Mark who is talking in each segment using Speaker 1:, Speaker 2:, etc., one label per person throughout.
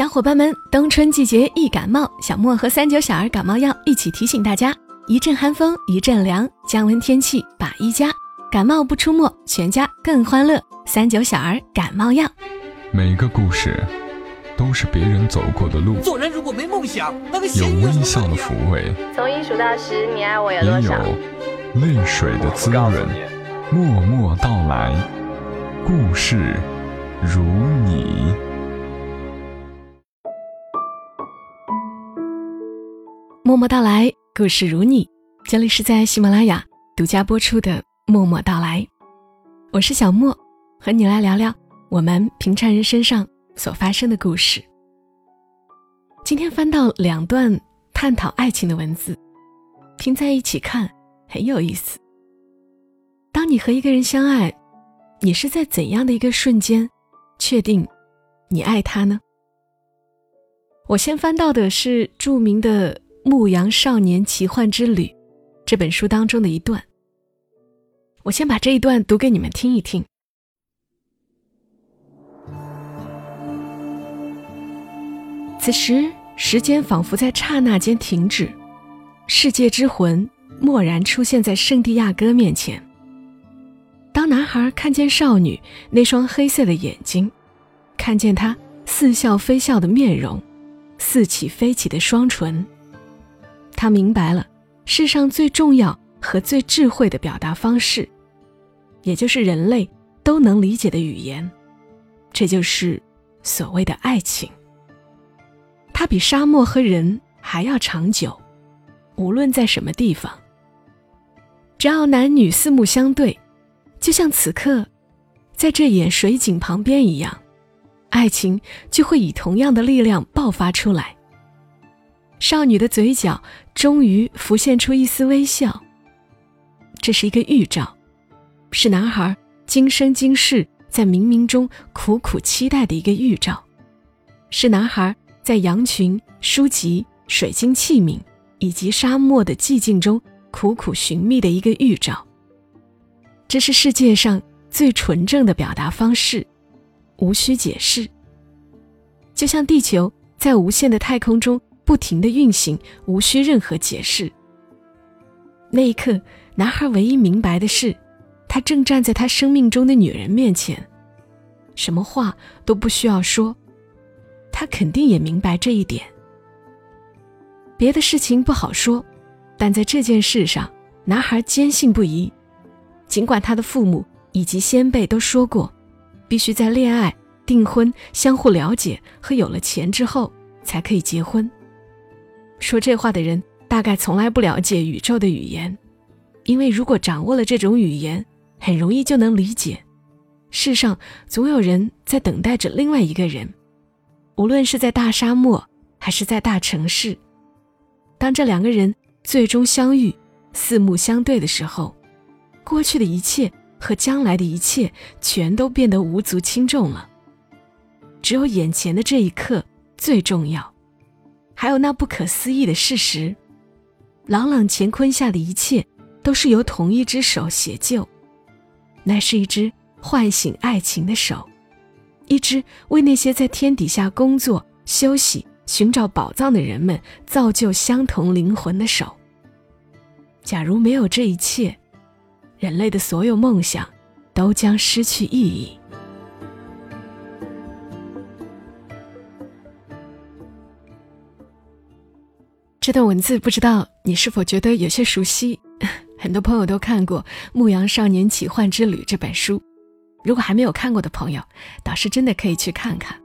Speaker 1: 小伙伴们，冬春季节易感冒，小莫和三九小儿感冒药一起提醒大家：一阵寒风一阵凉，降温天气把衣加，感冒不出没，全家更欢乐。三九小儿感冒药。
Speaker 2: 每个故事都是别人走过的路，
Speaker 3: 做人如果没梦想，那个
Speaker 2: 有微笑的抚慰，
Speaker 4: 从一数到十，你爱我有
Speaker 2: 也
Speaker 4: 多少？
Speaker 2: 有泪水的滋润。默默到来，故事如你。
Speaker 1: 默默到来，故事如你。这里是在喜马拉雅独家播出的《默默到来》，我是小莫，和你来聊聊我们平常人身上所发生的故事。今天翻到两段探讨爱情的文字，拼在一起看很有意思。当你和一个人相爱，你是在怎样的一个瞬间确定你爱他呢？我先翻到的是著名的《牧羊少年奇幻之旅》这本书当中的一段。我先把这一段读给你们听一听。此时，时间仿佛在刹那间停止，世界之魂蓦然出现在圣地亚哥面前。当男孩看见少女那双黑色的眼睛，看见她似笑非笑的面容，似起非起的双唇，他明白了世上最重要和最智慧的表达方式，也就是人类都能理解的语言，这就是所谓的爱情。它比沙漠和人还要长久，无论在什么地方，只要男女四目相对。就像此刻，在这眼水井旁边一样，爱情就会以同样的力量爆发出来。少女的嘴角终于浮现出一丝微笑。这是一个预兆，是男孩今生今世在冥冥中苦苦期待的一个预兆，是男孩在羊群、书籍、水晶器皿以及沙漠的寂静中苦苦寻觅的一个预兆。这是世界上最纯正的表达方式，无需解释。就像地球在无限的太空中不停的运行，无需任何解释。那一刻，男孩唯一明白的是，他正站在他生命中的女人面前，什么话都不需要说，他肯定也明白这一点。别的事情不好说，但在这件事上，男孩坚信不疑。尽管他的父母以及先辈都说过，必须在恋爱、订婚、相互了解和有了钱之后才可以结婚。说这话的人大概从来不了解宇宙的语言，因为如果掌握了这种语言，很容易就能理解，世上总有人在等待着另外一个人，无论是在大沙漠还是在大城市。当这两个人最终相遇、四目相对的时候。过去的一切和将来的一切全都变得无足轻重了，只有眼前的这一刻最重要。还有那不可思议的事实：朗朗乾坤下的一切都是由同一只手写就，那是一只唤醒爱情的手，一只为那些在天底下工作、休息、寻找宝藏的人们造就相同灵魂的手。假如没有这一切，人类的所有梦想都将失去意义。这段文字不知道你是否觉得有些熟悉？很多朋友都看过《牧羊少年奇幻之旅》这本书，如果还没有看过的朋友，倒是真的可以去看看。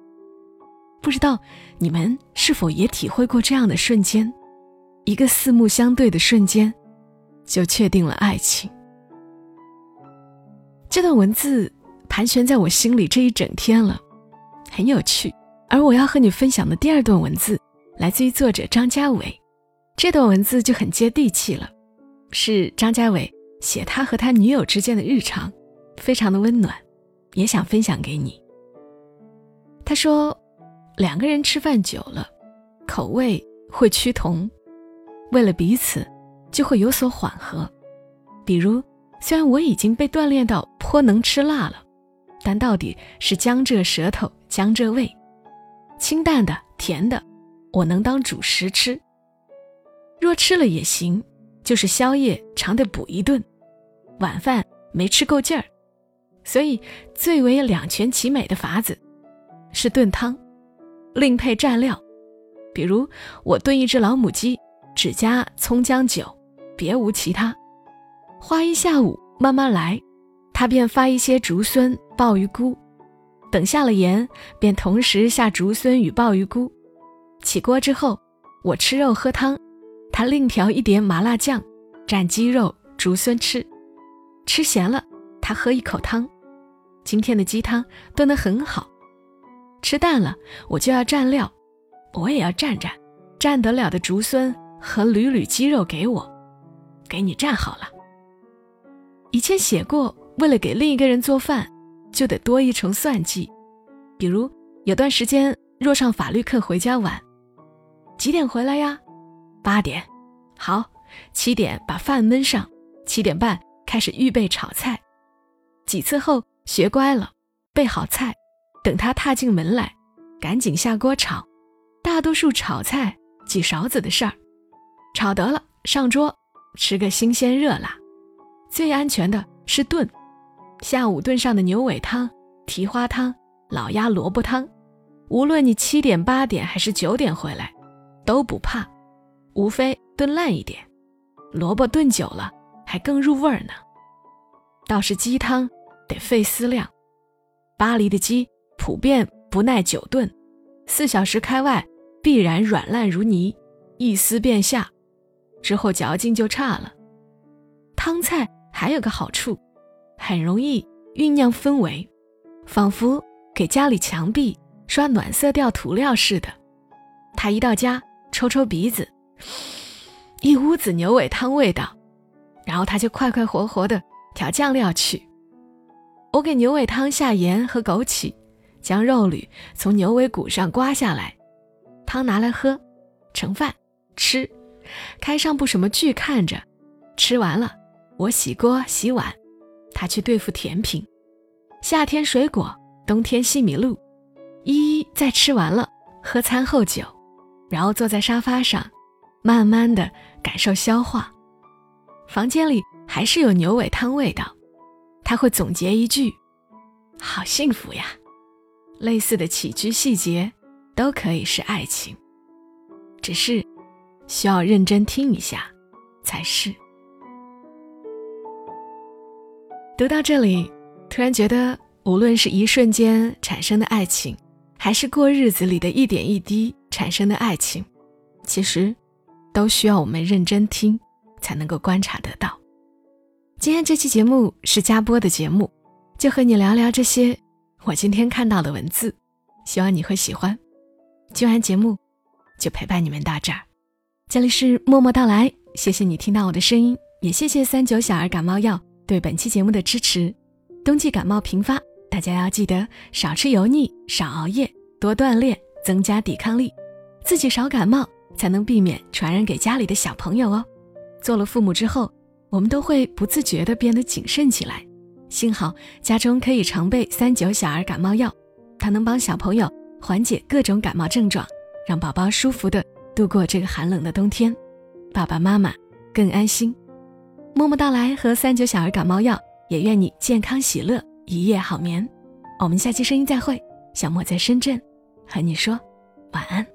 Speaker 1: 不知道你们是否也体会过这样的瞬间？一个四目相对的瞬间，就确定了爱情。这段文字盘旋在我心里这一整天了，很有趣。而我要和你分享的第二段文字，来自于作者张家伟。这段文字就很接地气了，是张家伟写他和他女友之间的日常，非常的温暖，也想分享给你。他说，两个人吃饭久了，口味会趋同，为了彼此，就会有所缓和，比如。虽然我已经被锻炼到颇能吃辣了，但到底是江浙舌头江浙味，清淡的甜的，我能当主食吃。若吃了也行，就是宵夜常得补一顿，晚饭没吃够劲儿。所以最为两全其美的法子是炖汤，另配蘸料。比如我炖一只老母鸡，只加葱姜酒，别无其他。花一下午慢慢来，他便发一些竹荪、鲍鱼菇。等下了盐，便同时下竹荪与鲍鱼菇。起锅之后，我吃肉喝汤，他另调一碟麻辣酱，蘸鸡肉、竹荪吃。吃咸了，他喝一口汤。今天的鸡汤炖得很好。吃淡了，我就要蘸料，我也要蘸蘸，蘸得了的竹荪和缕缕鸡肉给我，给你蘸好了。以前写过，为了给另一个人做饭。就得多一重算计，比如有段时间若上法律课回家晚，几点回来呀？八点，好，七点把饭焖上，七点半开始预备炒菜。几次后学乖了，备好菜，等他踏进门来，赶紧下锅炒。大多数炒菜几勺子的事儿，炒得了上桌，吃个新鲜热辣。最安全的是炖。下午炖上的牛尾汤、蹄花汤、老鸭萝卜汤，无论你七点、八点还是九点回来，都不怕，无非炖烂一点。萝卜炖久了还更入味儿呢。倒是鸡汤得费思量，巴黎的鸡普遍不耐久炖，四小时开外必然软烂如泥，一撕便下，之后嚼劲就差了。汤菜还有个好处。很容易酝酿氛围，仿佛给家里墙壁刷暖色调涂料似的。他一到家，抽抽鼻子，一屋子牛尾汤味道，然后他就快快活活的调酱料去。我给牛尾汤下盐和枸杞，将肉缕从牛尾骨上刮下来，汤拿来喝，盛饭吃，开上部什么剧看着，吃完了，我洗锅洗碗。他去对付甜品，夏天水果，冬天西米露，一一再吃完了，喝餐后酒，然后坐在沙发上，慢慢的感受消化。房间里还是有牛尾汤味道，他会总结一句：“好幸福呀。”类似的起居细节都可以是爱情，只是需要认真听一下才是。读到这里，突然觉得，无论是一瞬间产生的爱情，还是过日子里的一点一滴产生的爱情，其实都需要我们认真听，才能够观察得到。今天这期节目是加播的节目，就和你聊聊这些我今天看到的文字，希望你会喜欢。听完节目，就陪伴你们到这儿。这里是默默到来，谢谢你听到我的声音，也谢谢三九小儿感冒药。对本期节目的支持，冬季感冒频发，大家要记得少吃油腻，少熬夜，多锻炼，增加抵抗力，自己少感冒，才能避免传染给家里的小朋友哦。做了父母之后，我们都会不自觉地变得谨慎起来。幸好家中可以常备三九小儿感冒药，它能帮小朋友缓解各种感冒症状，让宝宝舒服地度过这个寒冷的冬天，爸爸妈妈更安心。默默到来和三九小儿感冒药，也愿你健康喜乐，一夜好眠。我们下期声音再会，小莫在深圳，和你说晚安。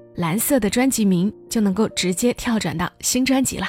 Speaker 1: 蓝色的专辑名，就能够直接跳转到新专辑了。